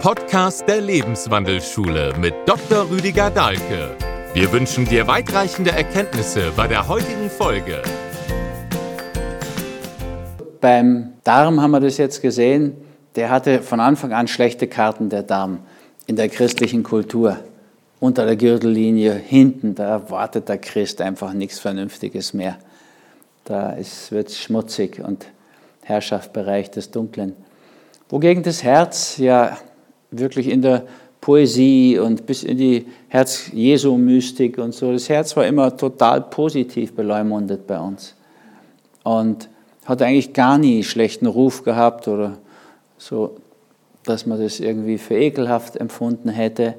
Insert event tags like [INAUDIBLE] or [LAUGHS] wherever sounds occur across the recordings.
Podcast der Lebenswandelschule mit Dr. Rüdiger Dahlke. Wir wünschen dir weitreichende Erkenntnisse bei der heutigen Folge. Beim Darm haben wir das jetzt gesehen. Der hatte von Anfang an schlechte Karten, der Darm, in der christlichen Kultur. Unter der Gürtellinie, hinten, da erwartet der Christ einfach nichts Vernünftiges mehr. Da wird es schmutzig und Herrschaftsbereich des Dunklen. Wogegen das Herz ja wirklich in der Poesie und bis in die Herz-Jesu-Mystik und so, das Herz war immer total positiv beleumundet bei uns. Und hat eigentlich gar nie schlechten Ruf gehabt oder so, dass man das irgendwie für ekelhaft empfunden hätte.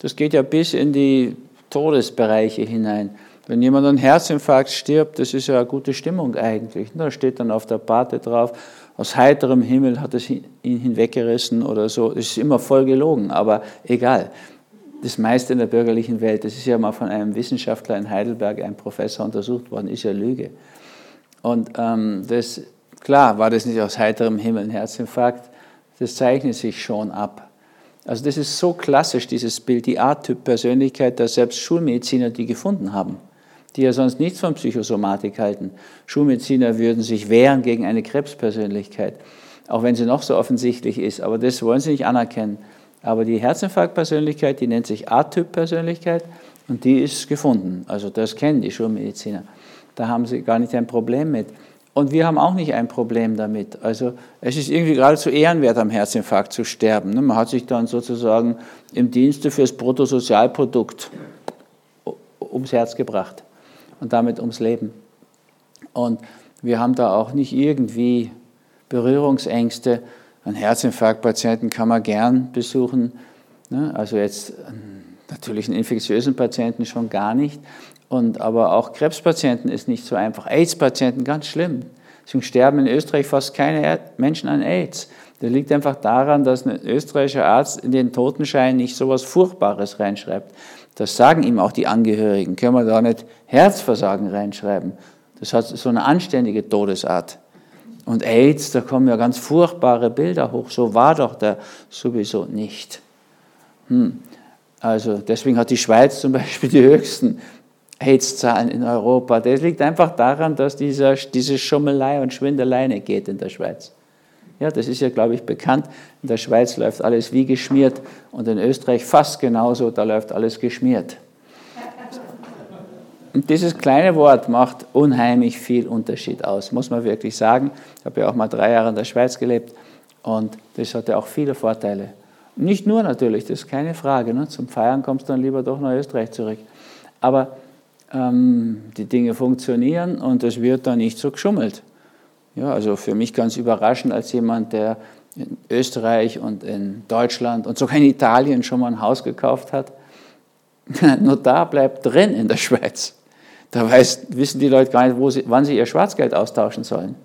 Das geht ja bis in die Todesbereiche hinein. Wenn jemand an Herzinfarkt stirbt, das ist ja eine gute Stimmung eigentlich. Da steht dann auf der Pate drauf, aus heiterem Himmel hat es ihn hinweggerissen oder so. Das ist immer voll gelogen, aber egal. Das meiste in der bürgerlichen Welt, das ist ja mal von einem Wissenschaftler in Heidelberg, einem Professor untersucht worden, ist ja Lüge. Und ähm, das, klar, war das nicht aus heiterem Himmel ein Herzinfarkt, das zeichnet sich schon ab. Also das ist so klassisch, dieses Bild, die A-Typ-Persönlichkeit, dass selbst Schulmediziner die gefunden haben die ja sonst nichts von Psychosomatik halten. Schulmediziner würden sich wehren gegen eine Krebspersönlichkeit, auch wenn sie noch so offensichtlich ist, aber das wollen sie nicht anerkennen. Aber die Herzinfarktpersönlichkeit, die nennt sich A-Typ-Persönlichkeit und die ist gefunden. Also das kennen die Schulmediziner. Da haben sie gar nicht ein Problem mit. Und wir haben auch nicht ein Problem damit. Also es ist irgendwie geradezu ehrenwert, am Herzinfarkt zu sterben. Ne? Man hat sich dann sozusagen im Dienste fürs Bruttosozialprodukt ums Herz gebracht und damit ums Leben. Und wir haben da auch nicht irgendwie Berührungsängste. Einen Herzinfarktpatienten kann man gern besuchen. Ne? Also jetzt ähm, natürlich einen infektiösen Patienten schon gar nicht. Und, aber auch Krebspatienten ist nicht so einfach. AIDS-Patienten ganz schlimm. Deswegen sterben in Österreich fast keine Menschen an AIDS. Das liegt einfach daran, dass ein österreichischer Arzt in den Totenschein nicht so etwas Furchtbares reinschreibt. Das sagen ihm auch die Angehörigen. Können wir da nicht Herzversagen reinschreiben? Das hat so eine anständige Todesart. Und AIDS, da kommen ja ganz furchtbare Bilder hoch. So war doch der sowieso nicht. Hm. Also deswegen hat die Schweiz zum Beispiel die höchsten AIDS-Zahlen in Europa. Das liegt einfach daran, dass dieser, diese Schummelei und Schwindelei nicht geht in der Schweiz. Ja, das ist ja, glaube ich, bekannt. In der Schweiz läuft alles wie geschmiert und in Österreich fast genauso, da läuft alles geschmiert. Und dieses kleine Wort macht unheimlich viel Unterschied aus, muss man wirklich sagen. Ich habe ja auch mal drei Jahre in der Schweiz gelebt und das hatte auch viele Vorteile. Nicht nur natürlich, das ist keine Frage. Ne? Zum Feiern kommst du dann lieber doch nach Österreich zurück. Aber ähm, die Dinge funktionieren und es wird dann nicht so geschummelt. Ja, also für mich ganz überraschend als jemand, der in Österreich und in Deutschland und sogar in Italien schon mal ein Haus gekauft hat. [LAUGHS] Notar bleibt drin in der Schweiz. Da weiß, wissen die Leute gar nicht, sie, wann sie ihr Schwarzgeld austauschen sollen.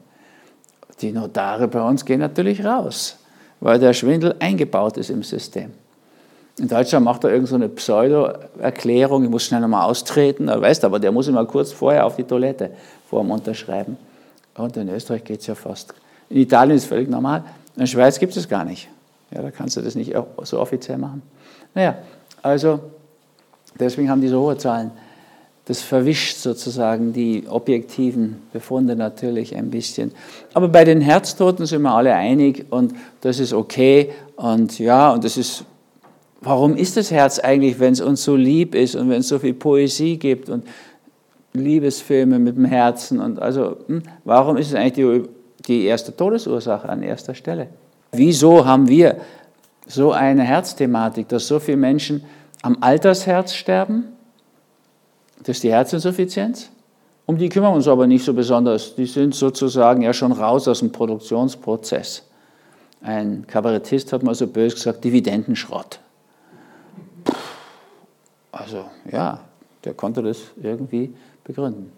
Die Notare bei uns gehen natürlich raus, weil der Schwindel eingebaut ist im System. In Deutschland macht er irgendeine so Pseudo-Erklärung, ich muss schnell nochmal austreten, er weiß aber, der muss immer kurz vorher auf die Toilette vor dem Unterschreiben. Und in Österreich geht es ja fast. In Italien ist es völlig normal. In der Schweiz gibt es gar nicht. Ja, da kannst du das nicht so offiziell machen. Naja, also deswegen haben die so hohe Zahlen. Das verwischt sozusagen die objektiven Befunde natürlich ein bisschen. Aber bei den Herztoten sind wir alle einig und das ist okay. Und ja, und das ist, warum ist das Herz eigentlich, wenn es uns so lieb ist und wenn es so viel Poesie gibt und Liebesfilme mit dem Herzen. Und also, hm, warum ist es eigentlich die, die erste Todesursache an erster Stelle? Wieso haben wir so eine Herzthematik, dass so viele Menschen am Altersherz sterben? Das ist die Herzinsuffizienz. Um die kümmern wir uns aber nicht so besonders. Die sind sozusagen ja schon raus aus dem Produktionsprozess. Ein Kabarettist hat mal so böse gesagt, Dividendenschrott. Also ja, der konnte das irgendwie begründen.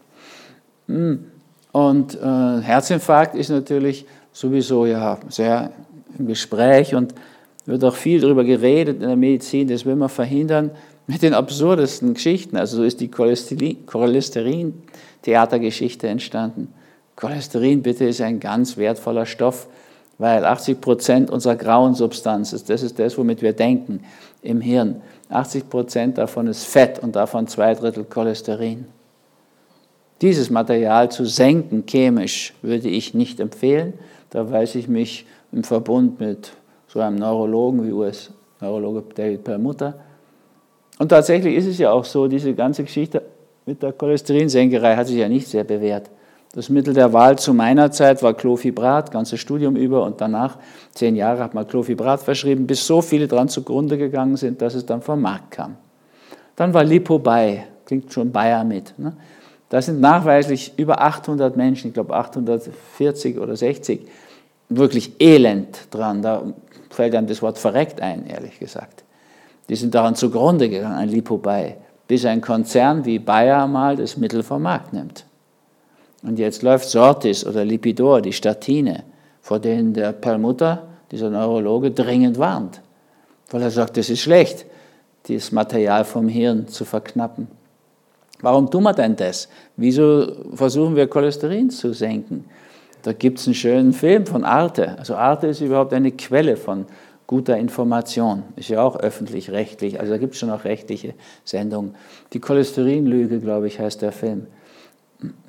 Hm. Und äh, Herzinfarkt ist natürlich sowieso ja sehr im Gespräch und wird auch viel darüber geredet in der Medizin, das will man verhindern mit den absurdesten Geschichten. Also so ist die Cholesterin-Theatergeschichte entstanden. Cholesterin bitte ist ein ganz wertvoller Stoff, weil 80 Prozent unserer grauen Substanz, ist, das ist das, womit wir denken im Hirn, 80 Prozent davon ist Fett und davon zwei Drittel Cholesterin. Dieses Material zu senken chemisch würde ich nicht empfehlen. Da weiß ich mich im Verbund mit so einem Neurologen wie US-Neurologe David Perlmutter. Und tatsächlich ist es ja auch so, diese ganze Geschichte mit der Cholesterinsenkerei hat sich ja nicht sehr bewährt. Das Mittel der Wahl zu meiner Zeit war Clofibrat, ganzes Studium über und danach, zehn Jahre, hat man Clofibrat verschrieben, bis so viele dran zugrunde gegangen sind, dass es dann vom Markt kam. Dann war Lipo bei, klingt schon Bayer mit. Ne? Da sind nachweislich über 800 Menschen, ich glaube 840 oder 60, wirklich elend dran. Da fällt einem das Wort verreckt ein, ehrlich gesagt. Die sind daran zugrunde gegangen, ein Lipo bei, bis ein Konzern wie Bayer mal das Mittel vom Markt nimmt. Und jetzt läuft Sortis oder Lipidor, die Statine, vor denen der Perlmutter, dieser Neurologe, dringend warnt. Weil er sagt, das ist schlecht, dieses Material vom Hirn zu verknappen. Warum tun wir denn das? Wieso versuchen wir Cholesterin zu senken? Da gibt es einen schönen Film von Arte. Also Arte ist überhaupt eine Quelle von guter Information. Ist ja auch öffentlich-rechtlich. Also da gibt es schon auch rechtliche Sendungen. Die Cholesterinlüge, glaube ich, heißt der Film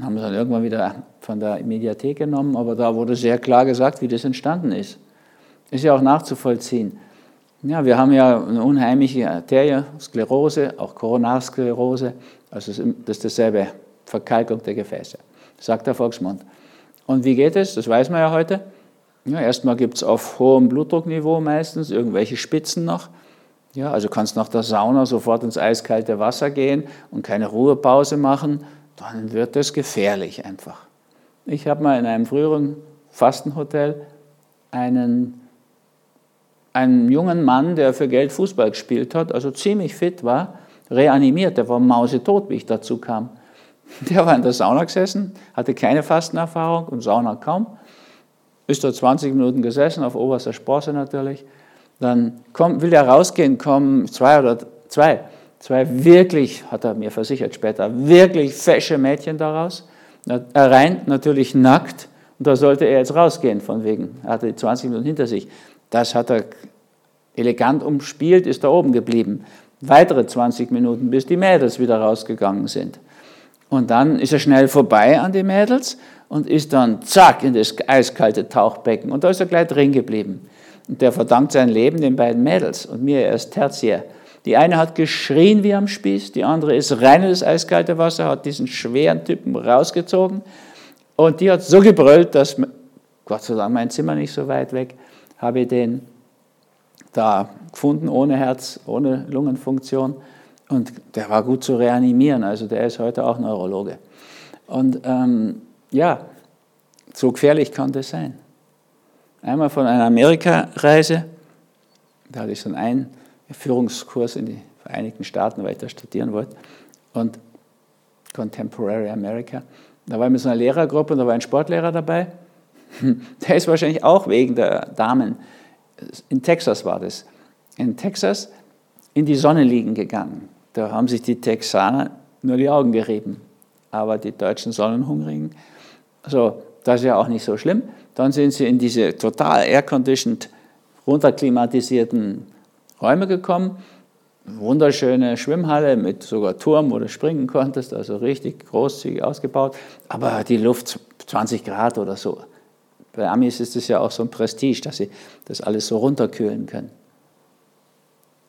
haben sie dann irgendwann wieder von der Mediathek genommen, aber da wurde sehr klar gesagt, wie das entstanden ist. Ist ja auch nachzuvollziehen. Ja, wir haben ja eine unheimliche Arteriosklerose, auch Koronarsklerose, also das ist dasselbe, Verkalkung der Gefäße, sagt der Volksmund. Und wie geht es? Das weiß man ja heute. Ja, erstmal gibt es auf hohem Blutdruckniveau meistens irgendwelche Spitzen noch. Ja, also kannst nach der Sauna sofort ins eiskalte Wasser gehen und keine Ruhepause machen dann wird es gefährlich einfach. Ich habe mal in einem früheren Fastenhotel einen, einen jungen Mann, der für Geld Fußball gespielt hat, also ziemlich fit war, reanimiert. Der war mausetot, wie ich dazu kam. [LAUGHS] Der war in der Sauna gesessen, hatte keine Fastenerfahrung und Sauna kaum. Ist dort 20 Minuten gesessen, auf oberster Sprosse natürlich. Dann kommt, will er rausgehen, kommen zwei oder zwei zwei wirklich, hat er mir versichert später, wirklich fesche Mädchen daraus. Er rein, natürlich nackt, und da sollte er jetzt rausgehen, von wegen. Er hatte die 20 Minuten hinter sich. Das hat er elegant umspielt, ist da oben geblieben. Weitere 20 Minuten, bis die Mädels wieder rausgegangen sind. Und dann ist er schnell vorbei an die Mädels und ist dann zack in das eiskalte Tauchbecken. Und da ist er gleich drin geblieben. Und der verdankt sein Leben den beiden Mädels und mir erst tertiär. Die eine hat geschrien wie am Spieß, die andere ist rein in das eiskalte Wasser, hat diesen schweren Typen rausgezogen und die hat so gebrüllt, dass, Gott sei Dank mein Zimmer nicht so weit weg, habe ich den da gefunden, ohne Herz, ohne Lungenfunktion und der war gut zu reanimieren, also der ist heute auch Neurologe. Und ähm, ja, so gefährlich kann das sein. Einmal von einer Amerikareise, da hatte ich so einen Führungskurs in die Vereinigten Staaten, weil ich da studieren wollte. Und Contemporary America. Da war ich mit so einer Lehrergruppe und da war ein Sportlehrer dabei. [LAUGHS] Der ist wahrscheinlich auch wegen der Damen, in Texas war das, in Texas in die Sonne liegen gegangen. Da haben sich die Texaner nur die Augen gerieben. Aber die deutschen Sonnenhungrigen, so, das ist ja auch nicht so schlimm. Dann sind sie in diese total air-conditioned, runterklimatisierten Räume gekommen. Wunderschöne Schwimmhalle mit sogar Turm, wo du springen konntest, also richtig großzügig ausgebaut. Aber die Luft 20 Grad oder so. Bei Amis ist es ja auch so ein Prestige, dass sie das alles so runterkühlen können.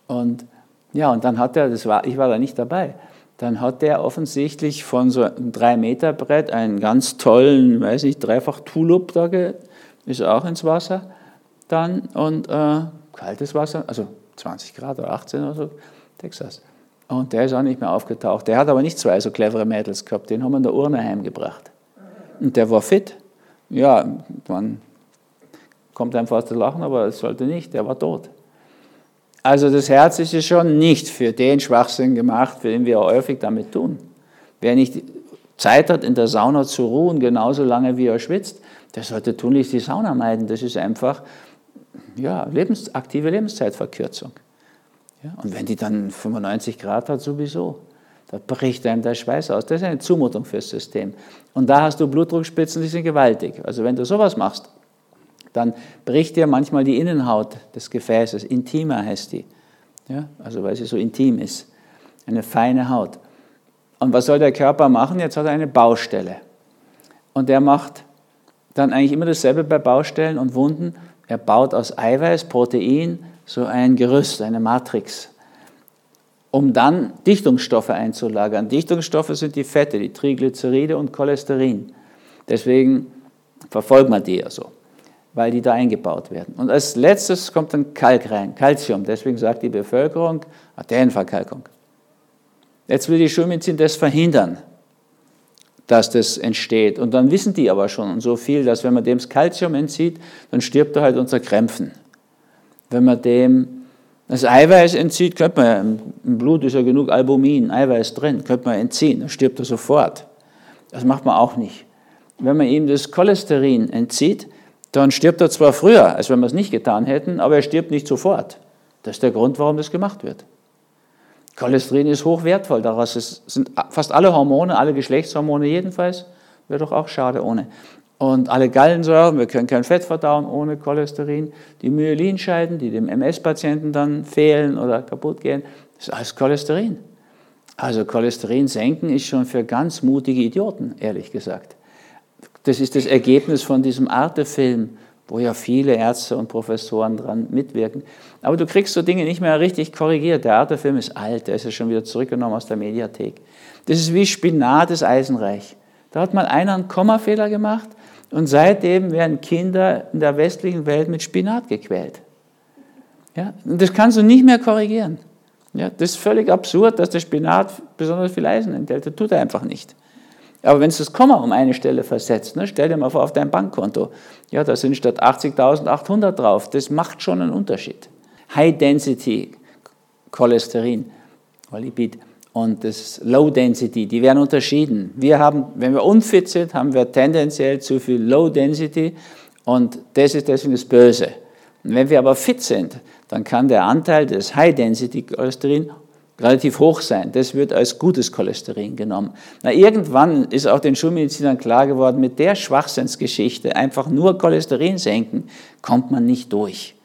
Und ja, und dann hat er, das war, ich war da nicht dabei, dann hat der offensichtlich von so einem 3-Meter-Brett einen ganz tollen, weiß nicht, dreifach Tulip da, ist auch ins Wasser dann und äh, kaltes Wasser, also 20 Grad oder 18 oder so, Texas. Und der ist auch nicht mehr aufgetaucht. Der hat aber nicht zwei so clevere Mädels gehabt, den haben wir in der Urne heimgebracht. Und der war fit. Ja, man kommt einfach aus dem Lachen, aber es sollte nicht, der war tot. Also das Herz ist ja schon nicht für den Schwachsinn gemacht, für den wir häufig damit tun. Wer nicht Zeit hat, in der Sauna zu ruhen, genauso lange wie er schwitzt, der sollte tunlichst die Sauna meiden. Das ist einfach ja, lebens, aktive Lebenszeitverkürzung. Ja, und wenn die dann 95 Grad hat, sowieso. Da bricht einem der Schweiß aus. Das ist eine Zumutung fürs System. Und da hast du Blutdruckspitzen, die sind gewaltig. Also wenn du sowas machst, dann bricht ja manchmal die Innenhaut des Gefäßes. Intima heißt die. Ja, also weil sie so intim ist. Eine feine Haut. Und was soll der Körper machen? Jetzt hat er eine Baustelle. Und der macht dann eigentlich immer dasselbe bei Baustellen und Wunden. Er baut aus Eiweiß, Protein so ein Gerüst, eine Matrix, um dann Dichtungsstoffe einzulagern. Dichtungsstoffe sind die Fette, die Triglyceride und Cholesterin. Deswegen verfolgt man die ja so, weil die da eingebaut werden. Und als letztes kommt dann Kalk rein, Calcium. Deswegen sagt die Bevölkerung Arterienverkalkung. Jetzt will die Schulmedizin das verhindern, dass das entsteht. Und dann wissen die aber schon so viel, dass wenn man dem das Calcium entzieht, dann stirbt er halt unter Krämpfen. Wenn man dem das Eiweiß entzieht, könnte man, im Blut ist ja genug Albumin, Eiweiß drin, könnte man entziehen, dann stirbt er sofort. Das macht man auch nicht. Wenn man ihm das Cholesterin entzieht, dann stirbt er zwar früher, als wenn wir es nicht getan hätten, aber er stirbt nicht sofort. Das ist der Grund, warum das gemacht wird. Cholesterin ist hochwertvoll, daraus sind fast alle Hormone, alle Geschlechtshormone jedenfalls, wäre doch auch schade ohne. Und alle Gallensäuren, wir können kein Fett verdauen ohne Cholesterin. Die Myelinscheiden, die dem MS-Patienten dann fehlen oder kaputt gehen, das ist alles Cholesterin. Also Cholesterin senken ist schon für ganz mutige Idioten, ehrlich gesagt. Das ist das Ergebnis von diesem Arte-Film, wo ja viele Ärzte und Professoren dran mitwirken. Aber du kriegst so Dinge nicht mehr richtig korrigiert. Der Arte-Film ist alt, der ist ja schon wieder zurückgenommen aus der Mediathek. Das ist wie Spinat des Eisenreich. Da hat mal einer einen Kommafehler gemacht und seitdem werden Kinder in der westlichen Welt mit Spinat gequält. Ja? Und das kannst du nicht mehr korrigieren. Ja? Das ist völlig absurd, dass der Spinat besonders viel Eisen enthält. Das tut er einfach nicht. Aber wenn du das Komma um eine Stelle versetzt, ne, stell dir mal vor auf dein Bankkonto, ja, da sind statt 80.800 drauf, das macht schon einen Unterschied. High Density Cholesterin, Lipid, und das Low Density, die werden unterschieden. Wir haben, wenn wir unfit sind, haben wir tendenziell zu viel Low Density und das ist deswegen das Böse. Und wenn wir aber fit sind, dann kann der Anteil des High Density Cholesterin relativ hoch sein. Das wird als gutes Cholesterin genommen. Na, irgendwann ist auch den Schulmedizinern klar geworden, mit der Schwachsinnsgeschichte, einfach nur Cholesterin senken, kommt man nicht durch.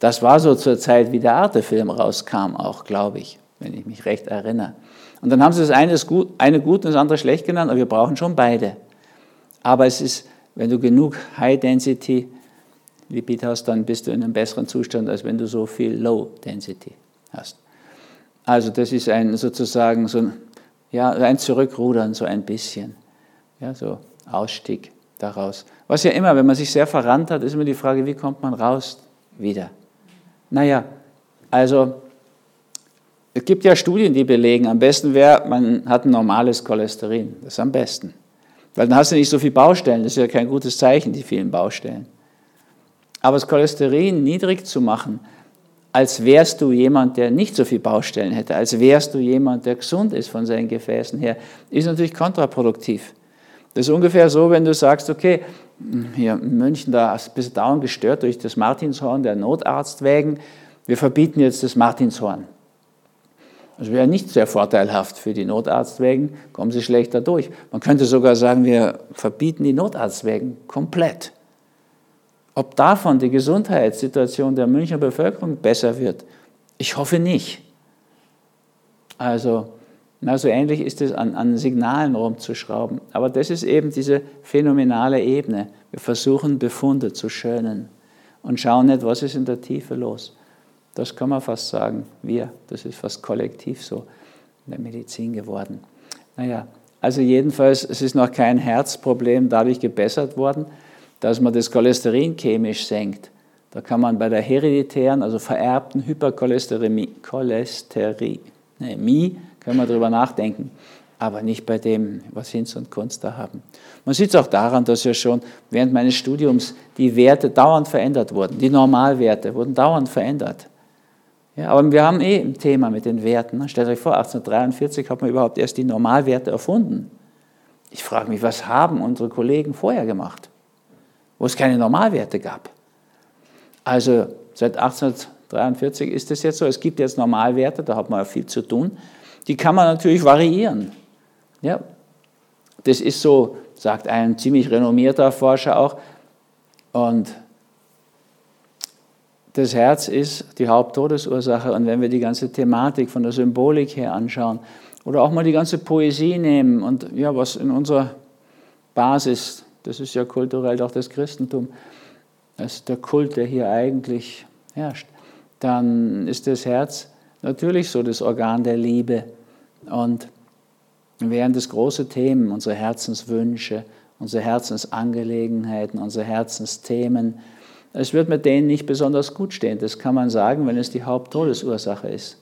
Das war so zur Zeit, wie der Arte-Film rauskam, auch, glaube ich wenn ich mich recht erinnere. Und dann haben sie das eine, gut, eine gut und das andere schlecht genannt, aber wir brauchen schon beide. Aber es ist, wenn du genug High-Density Lipid hast, dann bist du in einem besseren Zustand, als wenn du so viel Low-Density hast. Also das ist ein sozusagen so ein, ja, ein Zurückrudern so ein bisschen, ja, so Ausstieg daraus. Was ja immer, wenn man sich sehr verrannt hat, ist immer die Frage, wie kommt man raus wieder? Naja, also es gibt ja Studien, die belegen, am besten wäre, man hat ein normales Cholesterin. Das ist am besten. Weil dann hast du nicht so viele Baustellen. Das ist ja kein gutes Zeichen, die vielen Baustellen. Aber das Cholesterin niedrig zu machen, als wärst du jemand, der nicht so viele Baustellen hätte, als wärst du jemand, der gesund ist von seinen Gefäßen her, ist natürlich kontraproduktiv. Das ist ungefähr so, wenn du sagst, okay, hier in München, da bist du dauernd gestört durch das Martinshorn der Notarztwägen, wir verbieten jetzt das Martinshorn. Das wäre nicht sehr vorteilhaft für die Notarztwägen, kommen sie schlechter durch. Man könnte sogar sagen, wir verbieten die Notarztwägen komplett. Ob davon die Gesundheitssituation der Münchner Bevölkerung besser wird, ich hoffe nicht. Also, na, so ähnlich ist es an, an Signalen rumzuschrauben. Aber das ist eben diese phänomenale Ebene. Wir versuchen Befunde zu schönen und schauen nicht, was ist in der Tiefe los. Das kann man fast sagen, wir, das ist fast kollektiv so in der Medizin geworden. Naja, also jedenfalls, es ist noch kein Herzproblem dadurch gebessert worden, dass man das Cholesterin chemisch senkt. Da kann man bei der hereditären, also vererbten Hypercholesterinämie, Cholesterinämie, können wir darüber nachdenken, aber nicht bei dem, was Hinz und Kunst da haben. Man sieht es auch daran, dass ja schon während meines Studiums die Werte dauernd verändert wurden. Die Normalwerte wurden dauernd verändert. Ja, aber wir haben eh ein Thema mit den Werten. Stellt euch vor, 1843 hat man überhaupt erst die Normalwerte erfunden. Ich frage mich, was haben unsere Kollegen vorher gemacht, wo es keine Normalwerte gab? Also seit 1843 ist es jetzt so, es gibt jetzt Normalwerte, da hat man ja viel zu tun. Die kann man natürlich variieren. Ja, das ist so, sagt ein ziemlich renommierter Forscher auch. Und das Herz ist die Haupttodesursache. Und wenn wir die ganze Thematik von der Symbolik her anschauen oder auch mal die ganze Poesie nehmen und ja, was in unserer Basis, das ist ja kulturell doch das Christentum, das ist der Kult, der hier eigentlich herrscht, dann ist das Herz natürlich so das Organ der Liebe. Und während das große Themen, unsere Herzenswünsche, unsere Herzensangelegenheiten, unsere Herzensthemen, es wird mit denen nicht besonders gut stehen. Das kann man sagen, wenn es die Haupttodesursache ist.